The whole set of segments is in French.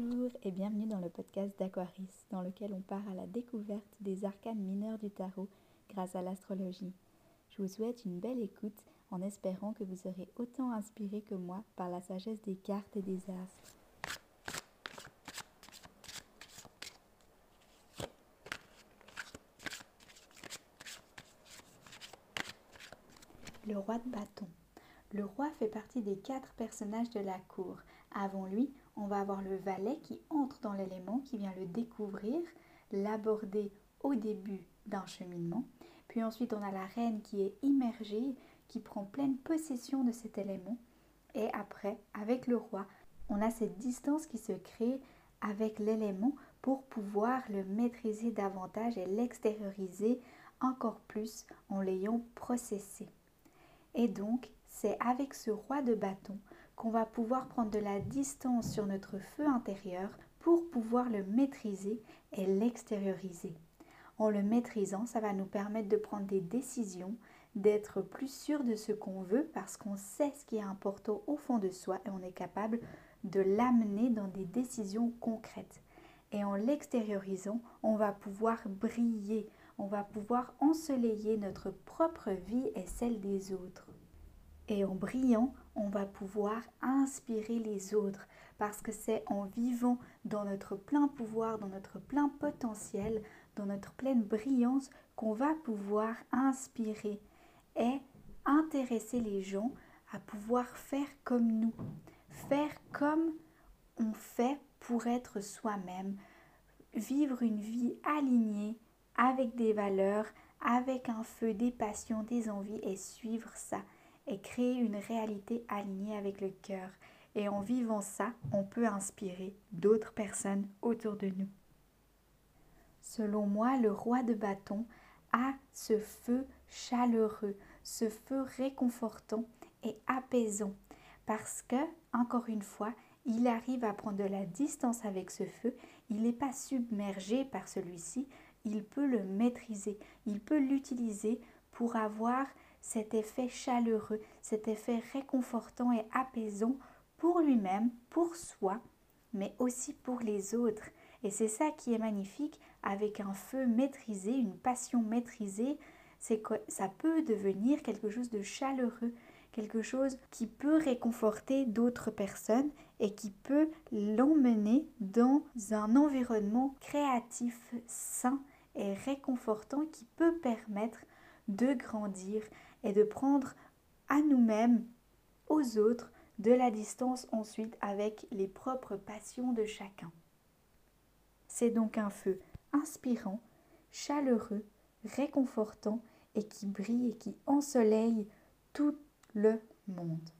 Bonjour et bienvenue dans le podcast d'Aquaris, dans lequel on part à la découverte des arcanes mineurs du tarot grâce à l'astrologie. Je vous souhaite une belle écoute en espérant que vous serez autant inspiré que moi par la sagesse des cartes et des astres. Le roi de bâton. Le roi fait partie des quatre personnages de la cour. Avant lui, on va avoir le valet qui entre dans l'élément, qui vient le découvrir, l'aborder au début d'un cheminement. Puis ensuite, on a la reine qui est immergée, qui prend pleine possession de cet élément. Et après, avec le roi, on a cette distance qui se crée avec l'élément pour pouvoir le maîtriser davantage et l'extérioriser encore plus en l'ayant processé. Et donc, c'est avec ce roi de bâton qu'on va pouvoir prendre de la distance sur notre feu intérieur pour pouvoir le maîtriser et l'extérioriser. En le maîtrisant, ça va nous permettre de prendre des décisions, d'être plus sûr de ce qu'on veut parce qu'on sait ce qui est important au fond de soi et on est capable de l'amener dans des décisions concrètes. Et en l'extériorisant, on va pouvoir briller, on va pouvoir ensoleiller notre propre vie et celle des autres. Et en brillant, on va pouvoir inspirer les autres parce que c'est en vivant dans notre plein pouvoir, dans notre plein potentiel, dans notre pleine brillance qu'on va pouvoir inspirer et intéresser les gens à pouvoir faire comme nous, faire comme on fait pour être soi-même, vivre une vie alignée avec des valeurs, avec un feu, des passions, des envies et suivre ça et créer une réalité alignée avec le cœur. Et en vivant ça, on peut inspirer d'autres personnes autour de nous. Selon moi, le roi de bâton a ce feu chaleureux, ce feu réconfortant et apaisant. Parce que, encore une fois, il arrive à prendre de la distance avec ce feu, il n'est pas submergé par celui-ci, il peut le maîtriser, il peut l'utiliser pour avoir cet effet chaleureux, cet effet réconfortant et apaisant pour lui-même, pour soi, mais aussi pour les autres. Et c'est ça qui est magnifique avec un feu maîtrisé, une passion maîtrisée, c'est que ça peut devenir quelque chose de chaleureux, quelque chose qui peut réconforter d'autres personnes et qui peut l'emmener dans un environnement créatif, sain et réconfortant qui peut permettre de grandir et de prendre à nous-mêmes, aux autres, de la distance ensuite avec les propres passions de chacun. C'est donc un feu inspirant, chaleureux, réconfortant et qui brille et qui ensoleille tout le monde.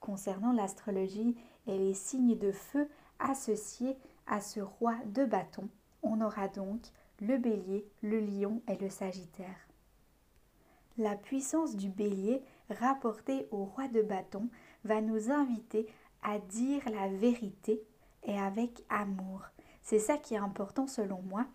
Concernant l'astrologie et les signes de feu associés à ce roi de bâton, on aura donc le bélier, le lion et le sagittaire. La puissance du bélier rapportée au roi de bâton va nous inviter à dire la vérité et avec amour. C'est ça qui est important selon moi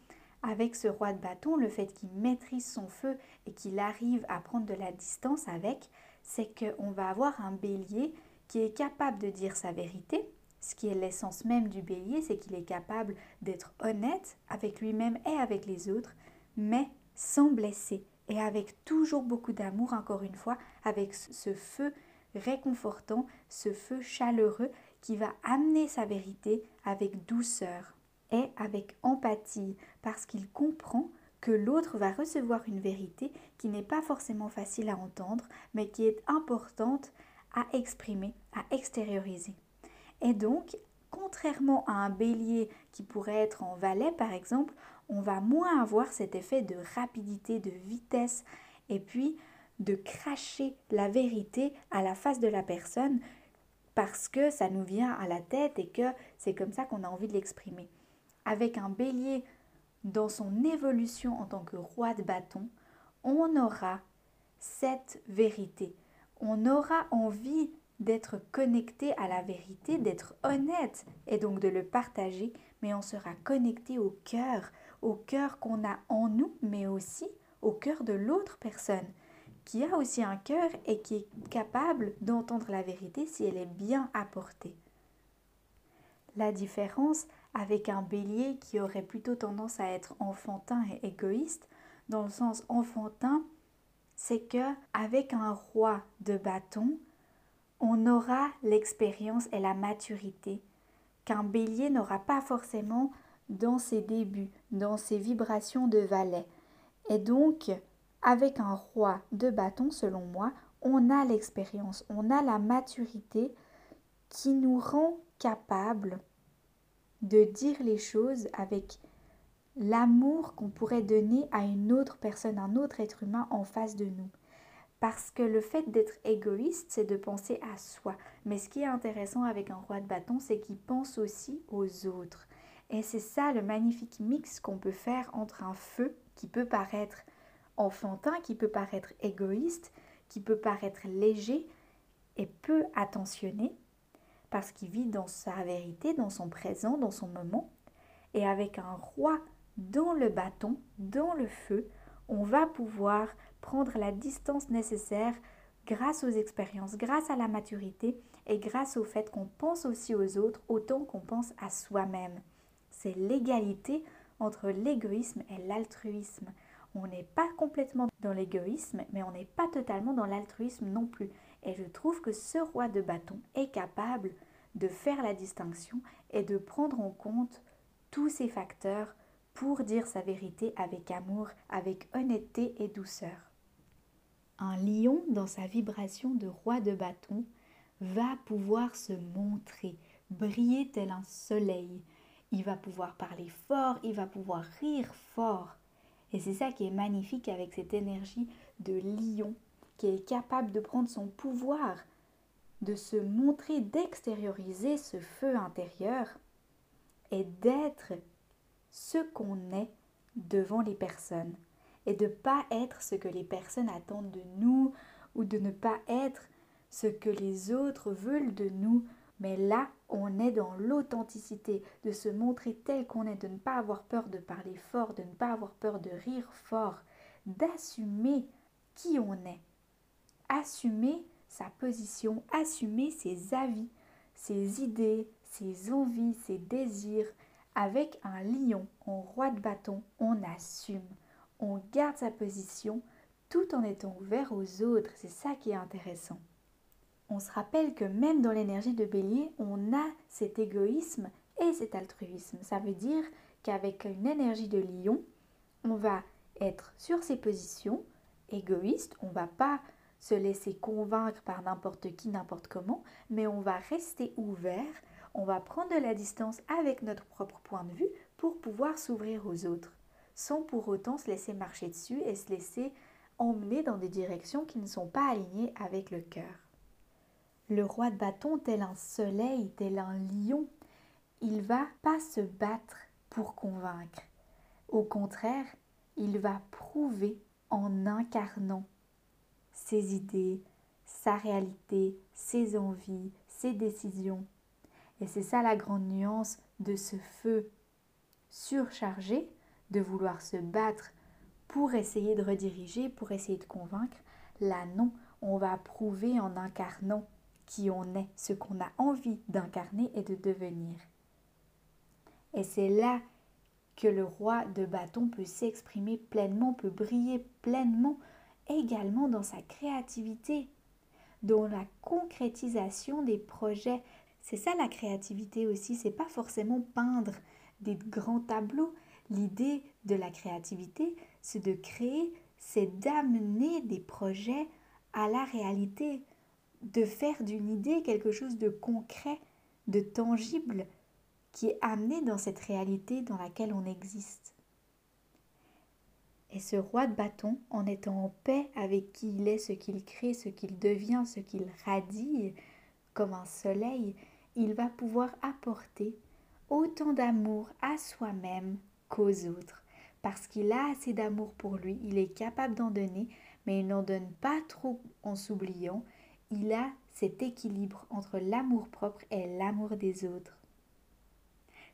avec ce roi de bâton, le fait qu'il maîtrise son feu et qu'il arrive à prendre de la distance avec, c'est qu'on va avoir un bélier qui est capable de dire sa vérité. Ce qui est l'essence même du bélier, c'est qu'il est capable d'être honnête avec lui-même et avec les autres, mais sans blesser et avec toujours beaucoup d'amour, encore une fois, avec ce feu réconfortant, ce feu chaleureux qui va amener sa vérité avec douceur et avec empathie, parce qu'il comprend que l'autre va recevoir une vérité qui n'est pas forcément facile à entendre, mais qui est importante à exprimer, à extérioriser. Et donc, contrairement à un bélier qui pourrait être en valet par exemple, on va moins avoir cet effet de rapidité, de vitesse, et puis de cracher la vérité à la face de la personne parce que ça nous vient à la tête et que c'est comme ça qu'on a envie de l'exprimer. Avec un bélier dans son évolution en tant que roi de bâton, on aura cette vérité. On aura envie d'être connecté à la vérité, d'être honnête et donc de le partager, mais on sera connecté au cœur, au cœur qu'on a en nous, mais aussi au cœur de l'autre personne, qui a aussi un cœur et qui est capable d'entendre la vérité si elle est bien apportée. La différence avec un bélier qui aurait plutôt tendance à être enfantin et égoïste, dans le sens enfantin, c'est que avec un roi de bâton, on aura l'expérience et la maturité qu'un bélier n'aura pas forcément dans ses débuts, dans ses vibrations de valet. Et donc, avec un roi de bâton, selon moi, on a l'expérience, on a la maturité qui nous rend capables de dire les choses avec l'amour qu'on pourrait donner à une autre personne, un autre être humain en face de nous. Parce que le fait d'être égoïste, c'est de penser à soi. Mais ce qui est intéressant avec un roi de bâton, c'est qu'il pense aussi aux autres. Et c'est ça le magnifique mix qu'on peut faire entre un feu qui peut paraître enfantin, qui peut paraître égoïste, qui peut paraître léger et peu attentionné, parce qu'il vit dans sa vérité, dans son présent, dans son moment. Et avec un roi dans le bâton, dans le feu, on va pouvoir prendre la distance nécessaire grâce aux expériences, grâce à la maturité et grâce au fait qu'on pense aussi aux autres autant qu'on pense à soi-même. C'est l'égalité entre l'égoïsme et l'altruisme. On n'est pas complètement dans l'égoïsme, mais on n'est pas totalement dans l'altruisme non plus. Et je trouve que ce roi de bâton est capable de faire la distinction et de prendre en compte tous ces facteurs pour dire sa vérité avec amour, avec honnêteté et douceur. Un lion, dans sa vibration de roi de bâton, va pouvoir se montrer, briller tel un soleil. Il va pouvoir parler fort, il va pouvoir rire fort. Et c'est ça qui est magnifique avec cette énergie de lion qui est capable de prendre son pouvoir, de se montrer, d'extérioriser ce feu intérieur et d'être ce qu'on est devant les personnes et de ne pas être ce que les personnes attendent de nous ou de ne pas être ce que les autres veulent de nous. Mais là, on est dans l'authenticité, de se montrer tel qu'on est, de ne pas avoir peur de parler fort, de ne pas avoir peur de rire fort, d'assumer qui on est, assumer sa position, assumer ses avis, ses idées, ses envies, ses désirs, avec un lion en roi de bâton, on assume, on garde sa position tout en étant ouvert aux autres. C'est ça qui est intéressant. On se rappelle que même dans l'énergie de bélier, on a cet égoïsme et cet altruisme. Ça veut dire qu'avec une énergie de lion, on va être sur ses positions, égoïste, on va pas se laisser convaincre par n'importe qui, n'importe comment, mais on va rester ouvert on va prendre de la distance avec notre propre point de vue pour pouvoir s'ouvrir aux autres, sans pour autant se laisser marcher dessus et se laisser emmener dans des directions qui ne sont pas alignées avec le cœur. Le roi de bâton, tel un soleil, tel un lion, il va pas se battre pour convaincre. Au contraire, il va prouver en incarnant ses idées, sa réalité, ses envies, ses décisions, et c'est ça la grande nuance de ce feu surchargé, de vouloir se battre pour essayer de rediriger, pour essayer de convaincre. Là, non, on va prouver en incarnant qui on est, ce qu'on a envie d'incarner et de devenir. Et c'est là que le roi de bâton peut s'exprimer pleinement, peut briller pleinement, également dans sa créativité, dans la concrétisation des projets, c'est ça la créativité aussi, c'est pas forcément peindre des grands tableaux. L'idée de la créativité, c'est de créer, c'est d'amener des projets à la réalité, de faire d'une idée quelque chose de concret, de tangible, qui est amené dans cette réalité dans laquelle on existe. Et ce roi de bâton, en étant en paix avec qui il est, ce qu'il crée, ce qu'il devient, ce qu'il radie, comme un soleil, il va pouvoir apporter autant d'amour à soi-même qu'aux autres. Parce qu'il a assez d'amour pour lui, il est capable d'en donner, mais il n'en donne pas trop en s'oubliant. Il a cet équilibre entre l'amour propre et l'amour des autres.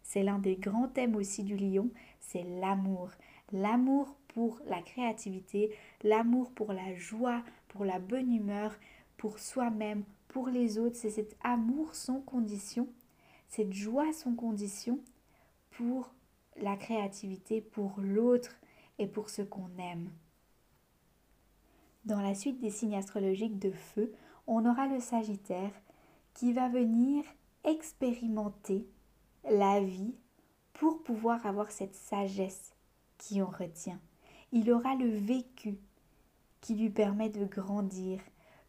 C'est l'un des grands thèmes aussi du lion, c'est l'amour. L'amour pour la créativité, l'amour pour la joie, pour la bonne humeur, pour soi-même, pour les autres, c'est cet amour sans condition cette joie sans condition pour la créativité, pour l'autre et pour ce qu'on aime. Dans la suite des signes astrologiques de feu, on aura le Sagittaire qui va venir expérimenter la vie pour pouvoir avoir cette sagesse qui en retient. Il aura le vécu qui lui permet de grandir,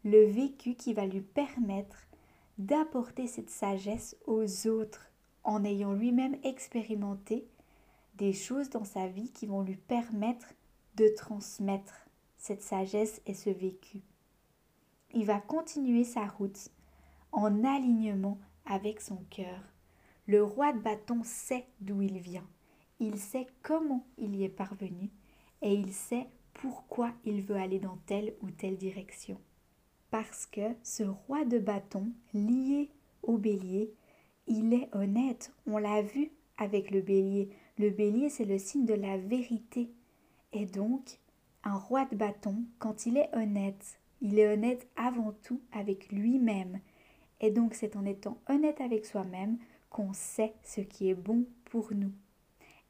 le vécu qui va lui permettre d'apporter cette sagesse aux autres en ayant lui-même expérimenté des choses dans sa vie qui vont lui permettre de transmettre cette sagesse et ce vécu. Il va continuer sa route en alignement avec son cœur. Le roi de bâton sait d'où il vient, il sait comment il y est parvenu et il sait pourquoi il veut aller dans telle ou telle direction. Parce que ce roi de bâton lié au bélier, il est honnête, on l'a vu avec le bélier. Le bélier, c'est le signe de la vérité. Et donc, un roi de bâton, quand il est honnête, il est honnête avant tout avec lui-même. Et donc, c'est en étant honnête avec soi-même qu'on sait ce qui est bon pour nous.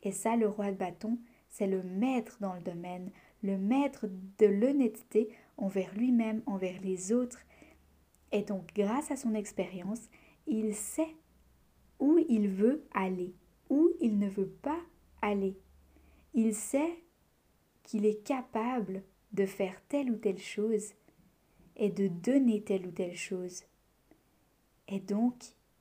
Et ça, le roi de bâton, c'est le maître dans le domaine, le maître de l'honnêteté envers lui-même, envers les autres. Et donc, grâce à son expérience, il sait où il veut aller, où il ne veut pas aller. Il sait qu'il est capable de faire telle ou telle chose et de donner telle ou telle chose. Et donc,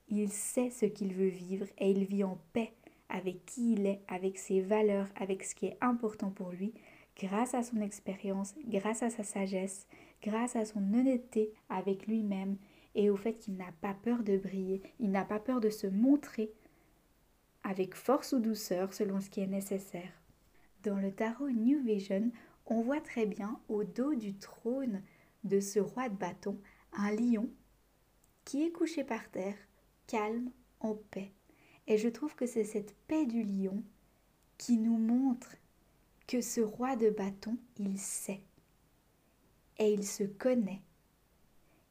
il sait ce qu'il veut vivre et il vit en paix avec qui il est, avec ses valeurs, avec ce qui est important pour lui, grâce à son expérience, grâce à sa sagesse, grâce à son honnêteté avec lui-même et au fait qu'il n'a pas peur de briller, il n'a pas peur de se montrer avec force ou douceur selon ce qui est nécessaire. Dans le tarot New Vision, on voit très bien au dos du trône de ce roi de bâton un lion qui est couché par terre, calme, en paix. Et je trouve que c'est cette paix du lion qui nous montre que ce roi de bâton, il sait. Et il se connaît.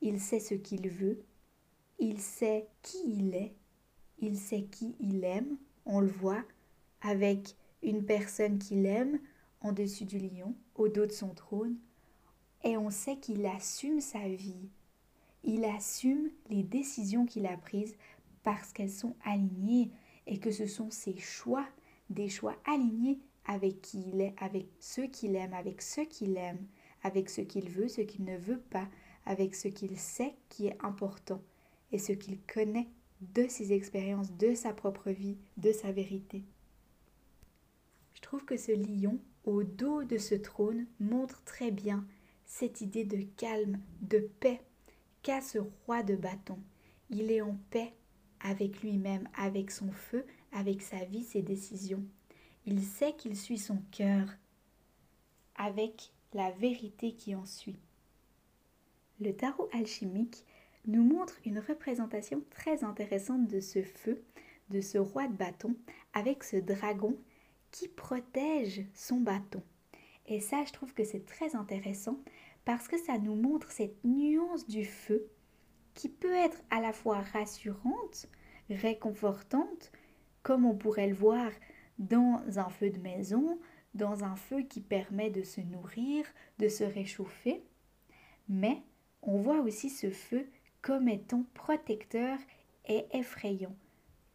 Il sait ce qu'il veut. Il sait qui il est. Il sait qui il aime. On le voit avec une personne qu'il aime en dessus du lion, au dos de son trône. Et on sait qu'il assume sa vie. Il assume les décisions qu'il a prises parce qu'elles sont alignées et que ce sont ses choix, des choix alignés avec qui il est, avec ceux qu'il aime, avec ceux qu'il aime, avec ce qu'il veut, ce qu'il ne veut pas, avec ce qu'il sait qui est important et ce qu'il connaît de ses expériences, de sa propre vie, de sa vérité. Je trouve que ce lion, au dos de ce trône, montre très bien cette idée de calme, de paix qu'a ce roi de bâton. Il est en paix avec lui-même, avec son feu, avec sa vie, ses décisions. Il sait qu'il suit son cœur avec la vérité qui en suit. Le tarot alchimique nous montre une représentation très intéressante de ce feu, de ce roi de bâton, avec ce dragon qui protège son bâton. Et ça, je trouve que c'est très intéressant parce que ça nous montre cette nuance du feu qui peut être à la fois rassurante, réconfortante, comme on pourrait le voir dans un feu de maison, dans un feu qui permet de se nourrir, de se réchauffer. Mais on voit aussi ce feu comme étant protecteur et effrayant,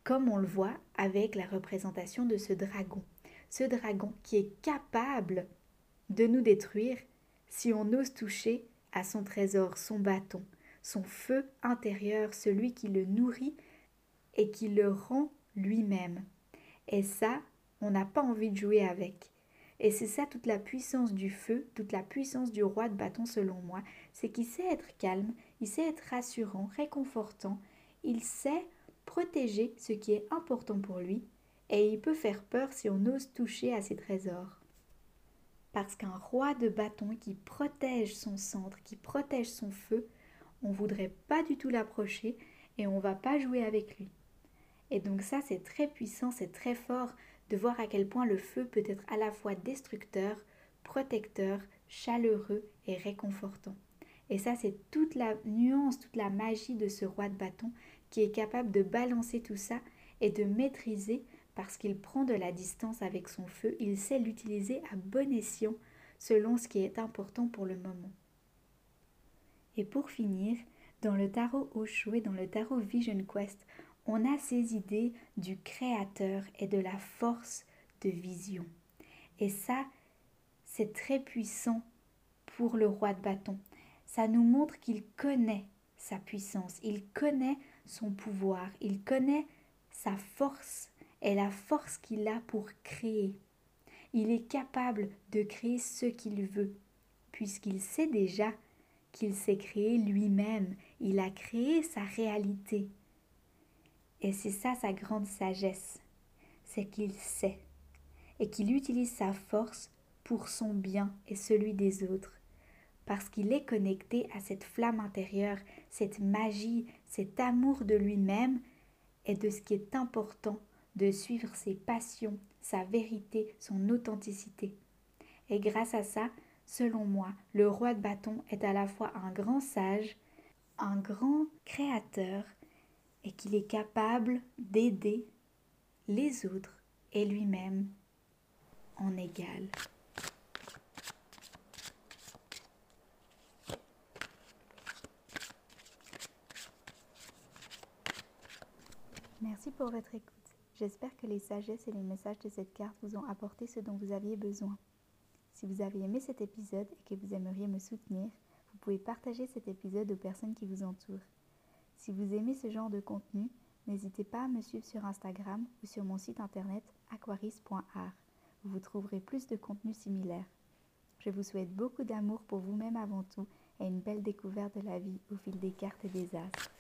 comme on le voit avec la représentation de ce dragon. Ce dragon qui est capable de nous détruire si on ose toucher à son trésor, son bâton, son feu intérieur, celui qui le nourrit et qui le rend lui-même. Et ça, on n'a pas envie de jouer avec. Et c'est ça toute la puissance du feu, toute la puissance du roi de bâton selon moi, c'est qu'il sait être calme, il sait être rassurant, réconfortant, il sait protéger ce qui est important pour lui, et il peut faire peur si on ose toucher à ses trésors. Parce qu'un roi de bâton qui protège son centre, qui protège son feu, on voudrait pas du tout l'approcher et on va pas jouer avec lui. Et donc ça c'est très puissant, c'est très fort de voir à quel point le feu peut être à la fois destructeur, protecteur, chaleureux et réconfortant. Et ça, c'est toute la nuance, toute la magie de ce roi de bâton qui est capable de balancer tout ça et de maîtriser parce qu'il prend de la distance avec son feu, il sait l'utiliser à bon escient selon ce qui est important pour le moment. Et pour finir, dans le tarot Osho et dans le tarot Vision Quest, on a ces idées du créateur et de la force de vision. Et ça, c'est très puissant pour le roi de bâton. Ça nous montre qu'il connaît sa puissance, il connaît son pouvoir, il connaît sa force et la force qu'il a pour créer. Il est capable de créer ce qu'il veut, puisqu'il sait déjà qu'il s'est créé lui-même, il a créé sa réalité. Et c'est ça sa grande sagesse, c'est qu'il sait et qu'il utilise sa force pour son bien et celui des autres, parce qu'il est connecté à cette flamme intérieure, cette magie, cet amour de lui-même et de ce qui est important de suivre ses passions, sa vérité, son authenticité. Et grâce à ça, selon moi, le roi de bâton est à la fois un grand sage, un grand créateur, et qu'il est capable d'aider les autres et lui-même en égal. Merci pour votre écoute. J'espère que les sagesses et les messages de cette carte vous ont apporté ce dont vous aviez besoin. Si vous avez aimé cet épisode et que vous aimeriez me soutenir, vous pouvez partager cet épisode aux personnes qui vous entourent. Si vous aimez ce genre de contenu, n'hésitez pas à me suivre sur Instagram ou sur mon site internet aquaris.art vous trouverez plus de contenu similaire. Je vous souhaite beaucoup d'amour pour vous-même avant tout et une belle découverte de la vie au fil des cartes et des astres.